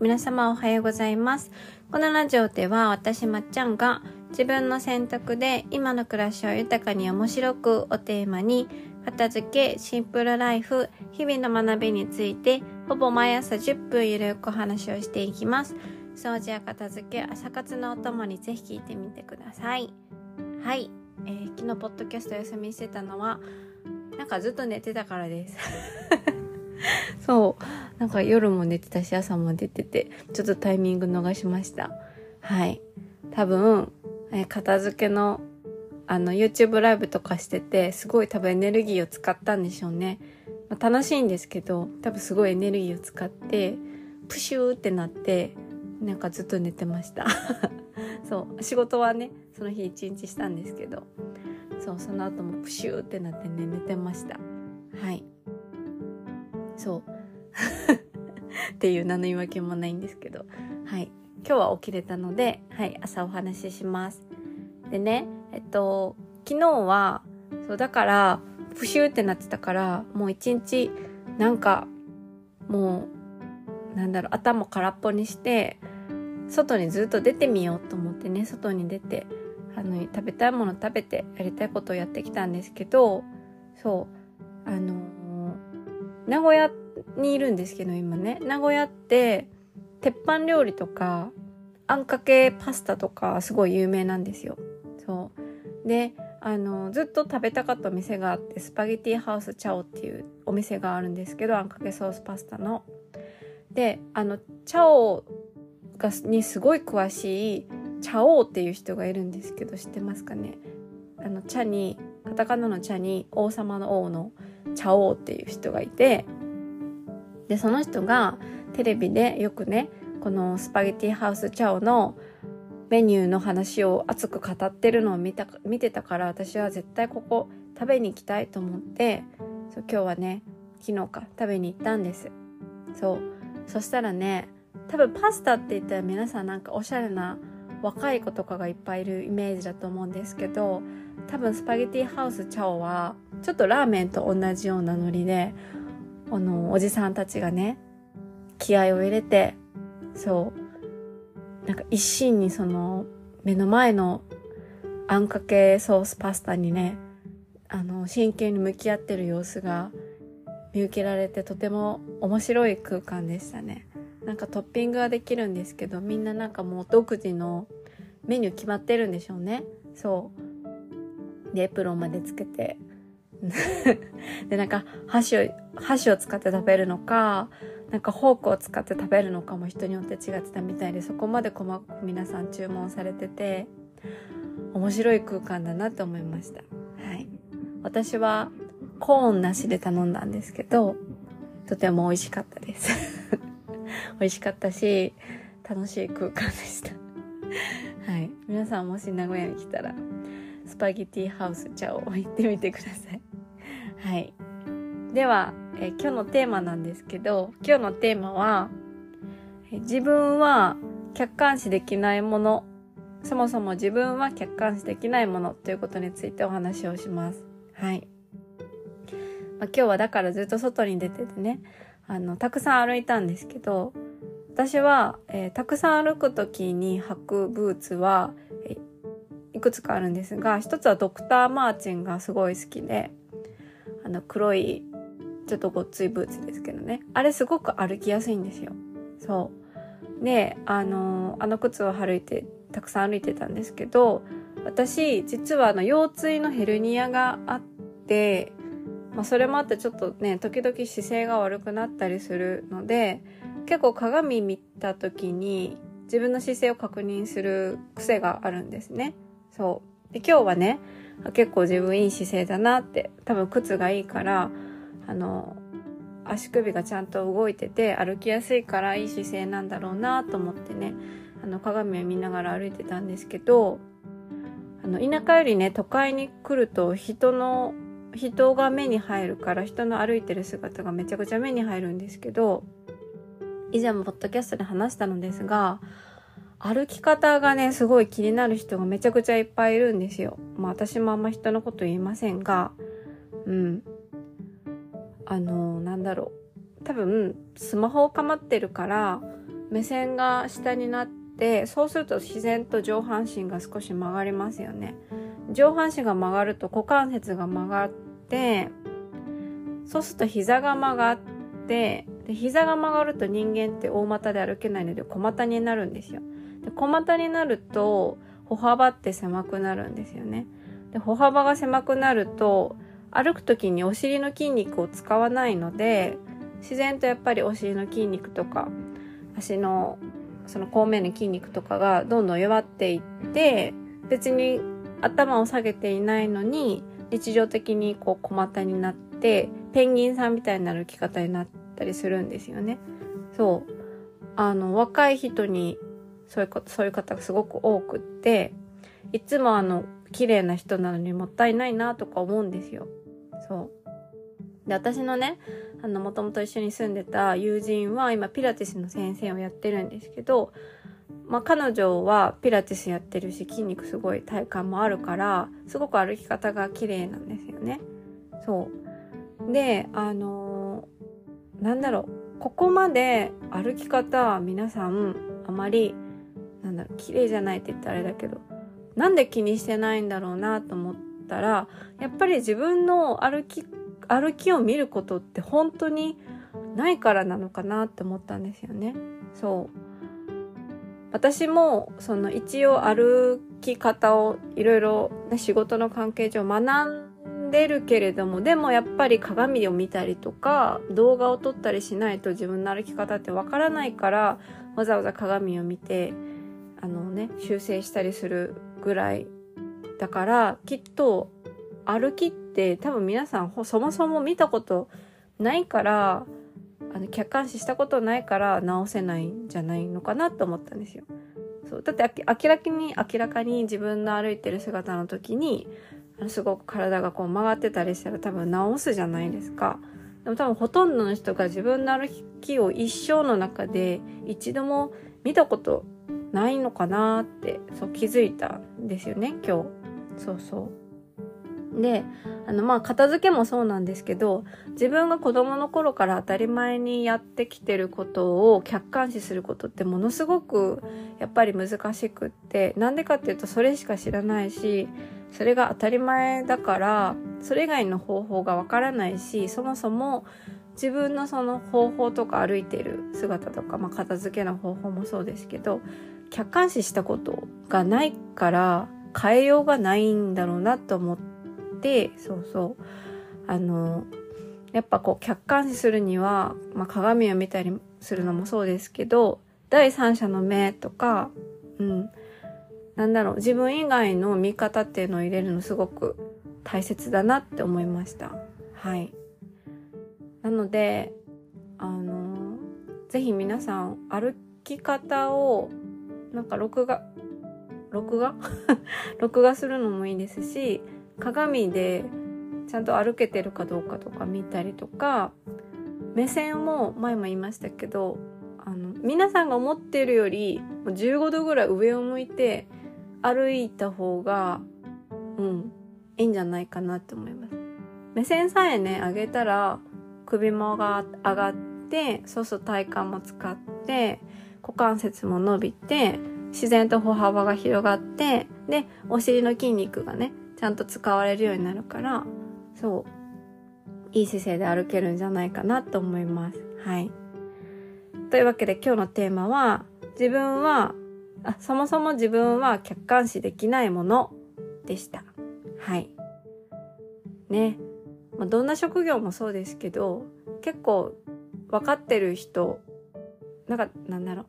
皆様おはようございます。このラジオでは私まっちゃんが自分の選択で今の暮らしを豊かに面白くをテーマに片付けシンプルライフ日々の学びについてほぼ毎朝10分ゆるくお話をしていきます。掃除や片付け朝活のお供にぜひ聞いてみてください。はい、えー、昨日ポッドキャスト休みしてたのはなんかずっと寝てたからです。そう。なんか夜も寝てたし朝も出ててちょっとタイミング逃しました。はい。多分、え片付けのあの YouTube ライブとかしててすごい多分エネルギーを使ったんでしょうね、まあ、楽しいんですけど多分すごいエネルギーを使ってプシューってなってなんかずっと寝てました。そう。仕事はねその日一日したんですけど。そうその後もプシューってなってね寝てました。はい。そう。っていう何の言い訳もないんですけど。はい。今日は起きれたのではい朝お話しします。でねえっと昨日はそうだからプシューってなってたからもう一日なんかもうなんだろう頭空っぽにして外にずっと出てみようと思ってね外に出てあの食べたいもの食べてやりたいことをやってきたんですけどそうあの、名古屋にいるんですけど今ね。名古屋って鉄板料理とかあんかけパスタとかすごい有名なんですよ。そう。であのずっと食べたかったお店があってスパゲティハウスチャオっていうお店があるんですけどあんかけソースパスタの。であのチャオがにすごい詳しい茶王っていう人がいるんですけど知ってますかね？あの茶にカタカナの茶に王様の王の茶王っていう人がいてでその人がテレビでよくねこのスパゲティハウスチャオのメニューの話を熱く語ってるのを見た見てたから私は絶対ここ食べに行きたいと思ってそう今日はね昨日か食べに行ったんです。そう。そしたらね多分パスタって言ったら皆さんなんかおしゃれな若い子とかがいっぱいいるイメージだと思うんですけど多分スパゲティハウスチャオはちょっとラーメンと同じようなノリであのおじさんたちがね気合を入れてそうなんか一心にその目の前のあんかけソースパスタにねあの真剣に向き合ってる様子が見受けられてとても面白い空間でしたね。なんかトッピングはできるんですけどみんななんかもう独自のメニュー決まってるんでしょうね。そう。でエプロンまでつけて。でなんか箸を箸を使って食べるのかなんかフォークを使って食べるのかも人によって違ってたみたいでそこまで細かく皆さん注文されてて面白い空間だなと思いました。はい。私はコーンなしで頼んだんですけどとても美味しかったです。美味しかったし楽しい空間でした。はい。皆さんもし名古屋に来たらスパゲティハウス茶を行ってみてください。はい。では、え今日のテーマなんですけど今日のテーマは自分は客観視できないものそもそも自分は客観視できないものということについてお話をします。はい、まあ、今日はだからずっと外に出ててねあの、たくさん歩いたんですけど、私は、えー、たくさん歩く時に履くブーツは、え、いくつかあるんですが、一つはドクター・マーチンがすごい好きで、の、黒い、ちょっとごっついブーツですけどね。あれすごく歩きやすいんですよ。そう。で、あのあの靴を歩いて、たくさん歩いてたんですけど、私、実はあの、腰椎のヘルニアがあって、まあ、それもあってちょっとね時々姿勢が悪くなったりするので結構鏡見た時に自分の姿勢を確認する癖があるんですね。そうで今日はね結構自分いい姿勢だなって多分靴がいいからあの足首がちゃんと動いてて歩きやすいからいい姿勢なんだろうなと思ってねあの鏡を見ながら歩いてたんですけどあの田舎よりね都会に来ると人の人が目に入るから人の歩いてる姿がめちゃくちゃ目に入るんですけど以前もポッドキャストで話したのですが歩き方がねすごい気になる人がめちゃくちゃいっぱいいるんですよ。まあ私もあんま人のこと言いませんがうん。あのなんだろう。多分スマホを構ってるから目線が下になってそうすると自然と上半身が少し曲がりますよね。上半身が曲がると股関節が曲がってそうすると膝が曲がってで膝が曲がると人間って大股で歩けないので小股になるんですよ。で小股になると歩幅って狭くなるんですよねで歩幅が狭くなると歩く時にお尻の筋肉を使わないので自然とやっぱりお尻の筋肉とか足のその後面の筋肉とかがどんどん弱っていって別に頭を下げていないのに日常的にこう小股になってペンギンさんみたいな歩き方になったりするんですよね。そう。あの、若い人にそういうこと、そういう方がすごく多くって、いつもあの、綺麗な人なのにもったいないなとか思うんですよ。そう。で、私のね、あの、もともと一緒に住んでた友人は今ピラティスの先生をやってるんですけど、まあ、彼女はピラティスやってるし筋肉すごい体幹もあるからすごく歩き方が綺麗なんですよね。そうであのー、なんだろうここまで歩き方皆さんあまりなんだろう綺麗じゃないって言ったらあれだけどなんで気にしてないんだろうなと思ったらやっぱり自分の歩き歩きを見ることって本当にないからなのかなって思ったんですよね。そう私もその一応歩き方をいろいろ仕事の関係上学んでるけれどもでもやっぱり鏡を見たりとか動画を撮ったりしないと自分の歩き方ってわからないからわざわざ鏡を見てあのね修正したりするぐらいだからきっと歩きって多分皆さんそもそも見たことないからあの客観視したことないから直せないんじゃないのかなと思ったんですよ。そうだって明らかに明らかに自分の歩いてる姿の時にすごく体がこう曲がってたりしたら多分直すじゃないですか。でも多分ほとんどの人が自分の歩きを一生の中で一度も見たことないのかなってそう気づいたんですよね今日。そうそう。で、あの、まあ、片付けもそうなんですけど、自分が子供の頃から当たり前にやってきてることを客観視することってものすごくやっぱり難しくって、なんでかっていうとそれしか知らないし、それが当たり前だから、それ以外の方法がわからないし、そもそも自分のその方法とか歩いてる姿とか、まあ、片付けの方法もそうですけど、客観視したことがないから変えようがないんだろうなと思って、そうそう。あのやっぱこう客観視するには、まあ、鏡を見たりするのもそうですけど第三者の目とかうん。なんだろう自分以外の見方っていうのを入れるのすごく大切だなって思いました。はい。なのであのぜひ皆さん歩き方をなんか録画録画？録画するのもいいですし鏡でちゃんと歩けてるかどうかとか見たりとか目線も前も言いましたけどあの皆さんが思ってるより15度ぐらい上を向いて歩いた方がうんいいんじゃないかなって思います。目線さえね上げたら首もが上がってそうすると体幹も使って股関節も伸びて自然と歩幅が広がってでお尻の筋肉がねちゃんと使われるようになるから、そう、いい姿勢で歩けるんじゃないかなと思います。はい。というわけで今日のテーマは、自分は、あ、そもそも自分は客観視できないものでした。はい。ね。まあ、どんな職業もそうですけど、結構分かってる人、なんか、なんだろう。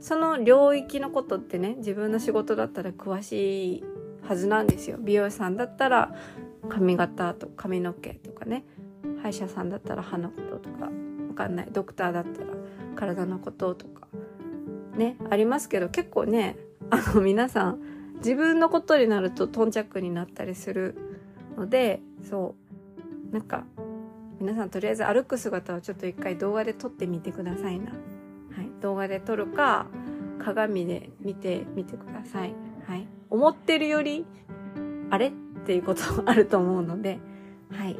その領域のことってね、自分の仕事だったら詳しいはずなんですよ。美容師さんだったら髪型と髪の毛とかね。歯医者さんだったら歯のこととか。わかんない。ドクターだったら体のこととか。ねありますけど結構ねあの皆さん自分のことになると頓着になったりするのでそう。なんか皆さんとりあえず歩く姿をちょっと一回動画で撮ってみてくださいな。はい、動画で撮るか鏡で見てみてください。はい。思ってるより、あれっていうことあると思うので、はい。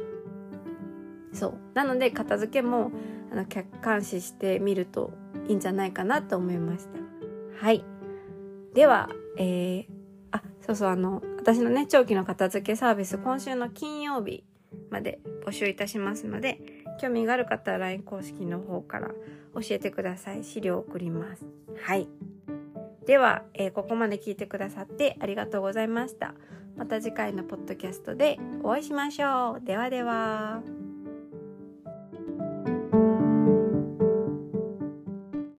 そう。なので、片付けも、あの、客観視してみるといいんじゃないかなと思いました。はい。では、えー、あ、そうそう、あの、私のね、長期の片付けサービス、今週の金曜日まで募集いたしますので、興味がある方は LINE 公式の方から教えてください。資料を送ります。はい。では、えー、ここまで聞いてくださってありがとうございました。また次回のポッドキャストでお会いしましょう。ではでは。